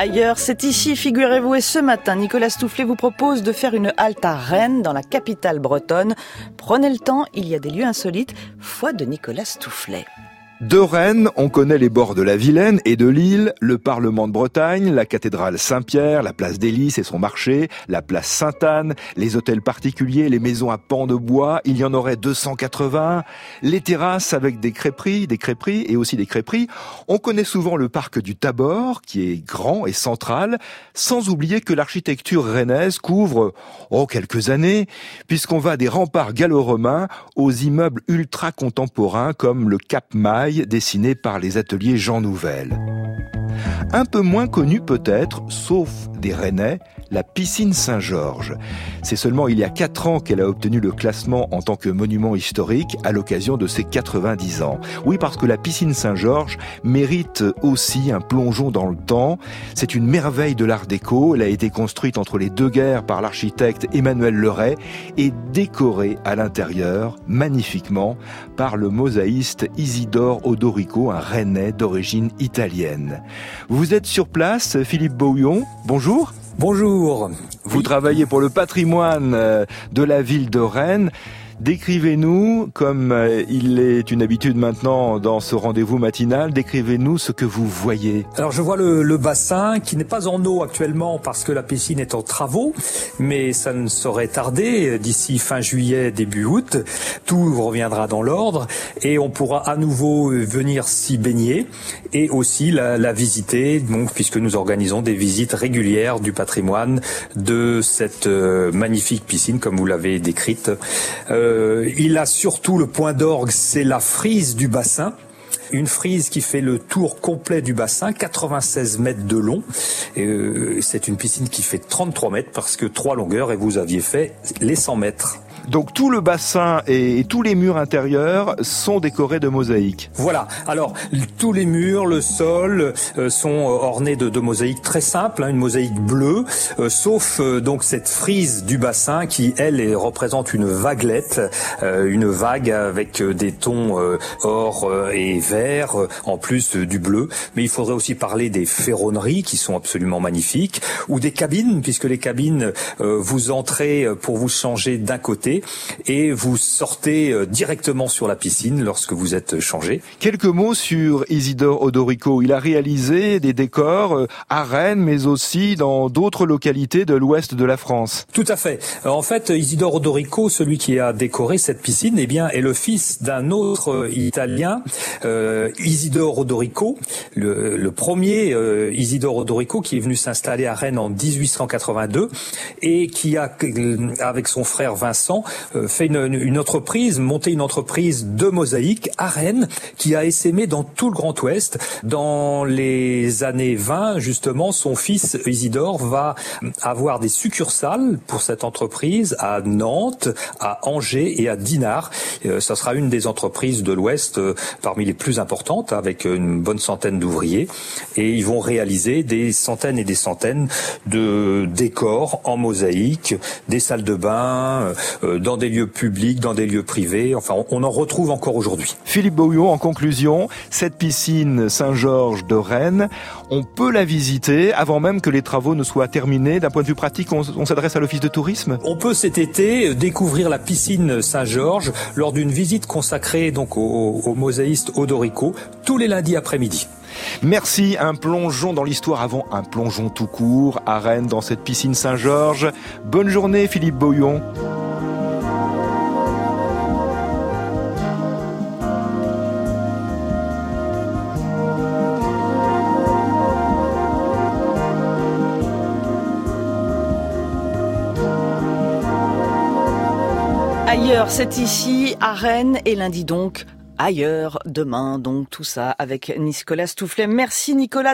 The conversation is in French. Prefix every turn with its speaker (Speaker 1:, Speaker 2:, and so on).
Speaker 1: Ailleurs, c'est ici, figurez-vous, et ce matin, Nicolas Stoufflet vous propose de faire une halte à Rennes, dans la capitale bretonne. Prenez le temps, il y a des lieux insolites, foi de Nicolas Stoufflet.
Speaker 2: De Rennes, on connaît les bords de la Vilaine et de Lille, le Parlement de Bretagne, la cathédrale Saint-Pierre, la place des et son marché, la place Sainte-Anne, les hôtels particuliers, les maisons à pans de bois, il y en aurait 280, les terrasses avec des crêperies, des crêperies et aussi des crêperies. On connaît souvent le parc du Tabor, qui est grand et central, sans oublier que l'architecture rennaise couvre, oh, quelques années, puisqu'on va des remparts gallo-romains aux immeubles ultra contemporains comme le Cap Maille, dessiné par les ateliers Jean Nouvel. Un peu moins connu peut-être, sauf des Rennais, la piscine Saint-Georges. C'est seulement il y a 4 ans qu'elle a obtenu le classement en tant que monument historique à l'occasion de ses 90 ans. Oui, parce que la piscine Saint-Georges mérite aussi un plongeon dans le temps. C'est une merveille de l'art déco. Elle a été construite entre les deux guerres par l'architecte Emmanuel Leray et décorée à l'intérieur magnifiquement par le mosaïste Isidore Odorico, un Rennais d'origine italienne. Êtes sur place, Philippe Bouillon. Bonjour.
Speaker 3: Bonjour.
Speaker 2: Vous travaillez pour le patrimoine euh, de la ville de Rennes. Décrivez-nous, comme euh, il est une habitude maintenant dans ce rendez-vous matinal, décrivez-nous ce que vous voyez.
Speaker 3: Alors je vois le, bassin qui n'est pas en eau actuellement parce que la piscine est en travaux, mais ça ne saurait tarder d'ici fin juillet, début août. Tout reviendra dans l'ordre et on pourra à nouveau venir s'y baigner et aussi la, visiter, puisque nous organisons des visites régulières du patrimoine de cette euh, magnifique piscine comme vous l'avez décrite. Euh, euh, il a surtout le point d'orgue, c'est la frise du bassin une frise qui fait le tour complet du bassin, 96 mètres de long. Euh, c'est une piscine qui fait 33 mètres parce que trois longueurs et vous aviez fait les 100 mètres.
Speaker 2: Donc tout le bassin et, tous les murs intérieurs sont décorés de mosaïques.
Speaker 3: Voilà. Alors tous les murs, le sol euh, sont ornés de, de, mosaïques très simples, hein, une mosaïque bleue, euh, sauf euh, donc cette frise du bassin qui elle représente une vaguelette, une vague avec des tons or et vert en plus du bleu. Mais il faudrait aussi parler des ferronneries qui sont absolument magnifiques ou des cabines puisque les cabines vous entrez pour vous changer d'un côté et vous sortez euh, directement sur la piscine lorsque vous êtes changé.
Speaker 2: Quelques mots sur Isidore Odorico. Il a réalisé des décors euh, à Rennes, mais aussi dans d'autres localités de l'ouest de la France.
Speaker 3: Tout à fait. En fait, Isidore Odorico, celui qui a décoré cette piscine, eh bien, est le fils d'un autre euh, Italien, euh, Isidore Odorico, le, le premier euh, Isidore Odorico qui est venu s'installer à Rennes en 1882 et qui a, avec son frère Vincent, euh, fait une, une, entreprise, monté une entreprise de mosaïque à Rennes qui a essaimé dans tout le Grand Ouest. Dans les années 20, justement, son fils Isidore va avoir des succursales pour cette entreprise à Nantes, à Angers et à Dinard. Euh, ça sera une des entreprises de l'Ouest euh, parmi les plus importantes avec une bonne centaine d'ouvriers et ils vont réaliser des centaines et des centaines de décors en mosaïque, des salles de bain, dans des lieux publics, dans des lieux privés. Enfin, on en retrouve encore aujourd'hui.
Speaker 2: Philippe Bouillon, en conclusion, cette piscine Saint-Georges de Rennes, on peut la visiter avant même que les travaux ne soient terminés. D'un point de vue pratique, on, on s'adresse à l'office de tourisme
Speaker 3: On peut cet été découvrir la piscine Saint-Georges lors d'une visite consacrée donc au, au mosaïste Odorico tous les lundis après-midi.
Speaker 2: Merci, un plongeon dans l'histoire avant un plongeon tout court à Rennes dans cette piscine Saint-Georges. Bonne journée Philippe Bouillon.
Speaker 1: Ailleurs, c'est ici, à Rennes, et lundi donc, ailleurs, demain, donc tout ça avec Nicolas Stoufflet. Merci Nicolas.